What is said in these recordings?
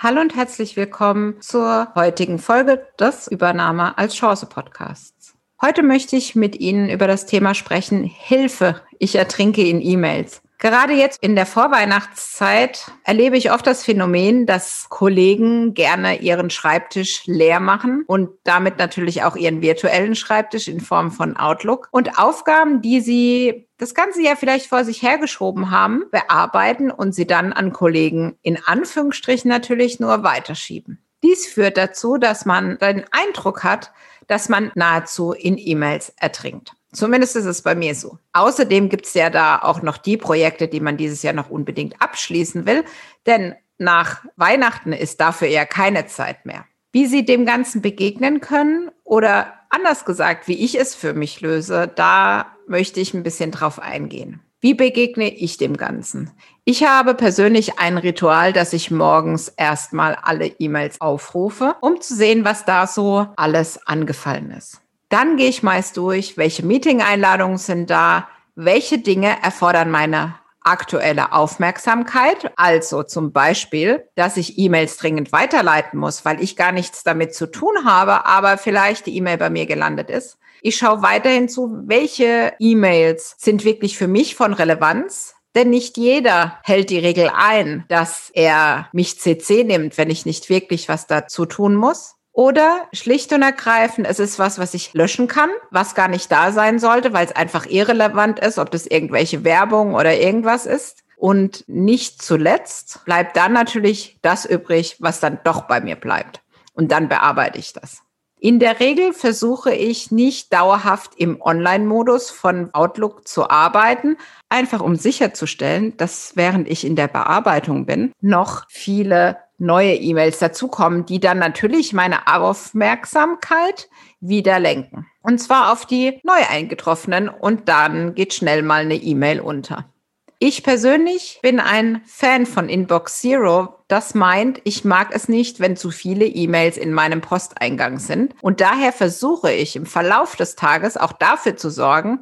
Hallo und herzlich willkommen zur heutigen Folge des Übernahme als Chance Podcasts. Heute möchte ich mit Ihnen über das Thema sprechen, Hilfe, ich ertrinke in E-Mails. Gerade jetzt in der Vorweihnachtszeit erlebe ich oft das Phänomen, dass Kollegen gerne ihren Schreibtisch leer machen und damit natürlich auch ihren virtuellen Schreibtisch in Form von Outlook und Aufgaben, die sie das ganze Jahr vielleicht vor sich hergeschoben haben, bearbeiten und sie dann an Kollegen in Anführungsstrichen natürlich nur weiterschieben. Dies führt dazu, dass man den Eindruck hat, dass man nahezu in E-Mails ertrinkt. Zumindest ist es bei mir so. Außerdem gibt es ja da auch noch die Projekte, die man dieses Jahr noch unbedingt abschließen will, denn nach Weihnachten ist dafür ja keine Zeit mehr. Wie Sie dem Ganzen begegnen können oder anders gesagt, wie ich es für mich löse, da möchte ich ein bisschen drauf eingehen. Wie begegne ich dem Ganzen? Ich habe persönlich ein Ritual, dass ich morgens erstmal alle E-Mails aufrufe, um zu sehen, was da so alles angefallen ist. Dann gehe ich meist durch, welche Meeting-Einladungen sind da, welche Dinge erfordern meine aktuelle Aufmerksamkeit. Also zum Beispiel, dass ich E-Mails dringend weiterleiten muss, weil ich gar nichts damit zu tun habe, aber vielleicht die E-Mail bei mir gelandet ist. Ich schaue weiterhin zu, welche E-Mails sind wirklich für mich von Relevanz. Denn nicht jeder hält die Regel ein, dass er mich CC nimmt, wenn ich nicht wirklich was dazu tun muss. Oder schlicht und ergreifend, es ist was, was ich löschen kann, was gar nicht da sein sollte, weil es einfach irrelevant ist, ob das irgendwelche Werbung oder irgendwas ist. Und nicht zuletzt bleibt dann natürlich das übrig, was dann doch bei mir bleibt. Und dann bearbeite ich das. In der Regel versuche ich nicht dauerhaft im Online-Modus von Outlook zu arbeiten, einfach um sicherzustellen, dass während ich in der Bearbeitung bin, noch viele neue E-Mails dazukommen, die dann natürlich meine Aufmerksamkeit wieder lenken. Und zwar auf die neu eingetroffenen und dann geht schnell mal eine E-Mail unter. Ich persönlich bin ein Fan von Inbox Zero. Das meint, ich mag es nicht, wenn zu viele E-Mails in meinem Posteingang sind. Und daher versuche ich im Verlauf des Tages auch dafür zu sorgen,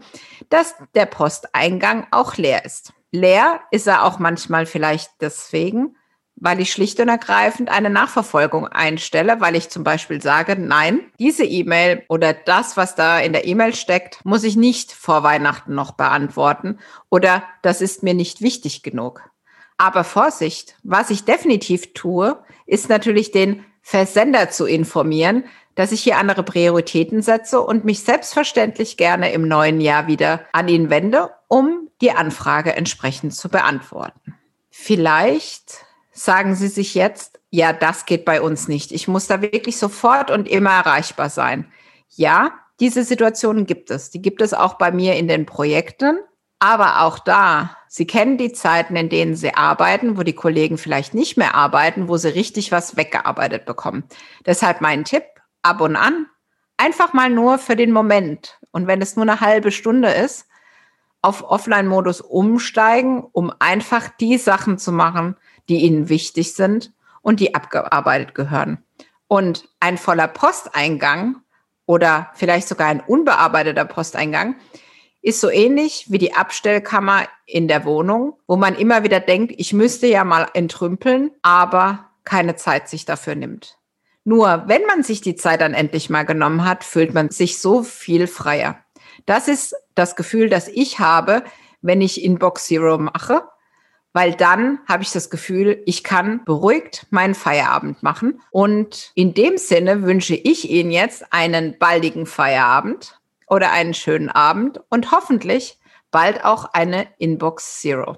dass der Posteingang auch leer ist. Leer ist er auch manchmal vielleicht deswegen, weil ich schlicht und ergreifend eine Nachverfolgung einstelle, weil ich zum Beispiel sage, nein, diese E-Mail oder das, was da in der E-Mail steckt, muss ich nicht vor Weihnachten noch beantworten oder das ist mir nicht wichtig genug. Aber Vorsicht, was ich definitiv tue, ist natürlich den Versender zu informieren, dass ich hier andere Prioritäten setze und mich selbstverständlich gerne im neuen Jahr wieder an ihn wende, um die Anfrage entsprechend zu beantworten. Vielleicht sagen Sie sich jetzt, ja, das geht bei uns nicht. Ich muss da wirklich sofort und immer erreichbar sein. Ja, diese Situationen gibt es. Die gibt es auch bei mir in den Projekten. Aber auch da, Sie kennen die Zeiten, in denen Sie arbeiten, wo die Kollegen vielleicht nicht mehr arbeiten, wo Sie richtig was weggearbeitet bekommen. Deshalb mein Tipp, ab und an, einfach mal nur für den Moment. Und wenn es nur eine halbe Stunde ist, auf Offline-Modus umsteigen, um einfach die Sachen zu machen, die ihnen wichtig sind und die abgearbeitet gehören. Und ein voller Posteingang oder vielleicht sogar ein unbearbeiteter Posteingang ist so ähnlich wie die Abstellkammer in der Wohnung, wo man immer wieder denkt, ich müsste ja mal entrümpeln, aber keine Zeit sich dafür nimmt. Nur wenn man sich die Zeit dann endlich mal genommen hat, fühlt man sich so viel freier. Das ist das Gefühl, das ich habe, wenn ich Inbox Zero mache weil dann habe ich das Gefühl, ich kann beruhigt meinen Feierabend machen. Und in dem Sinne wünsche ich Ihnen jetzt einen baldigen Feierabend oder einen schönen Abend und hoffentlich bald auch eine Inbox Zero.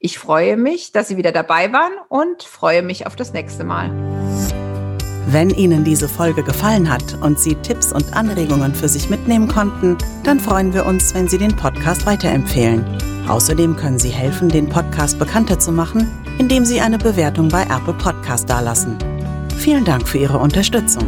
Ich freue mich, dass Sie wieder dabei waren und freue mich auf das nächste Mal. Wenn Ihnen diese Folge gefallen hat und Sie Tipps und Anregungen für sich mitnehmen konnten, dann freuen wir uns, wenn Sie den Podcast weiterempfehlen. Außerdem können Sie helfen, den Podcast bekannter zu machen, indem Sie eine Bewertung bei Apple Podcast dalassen. Vielen Dank für Ihre Unterstützung.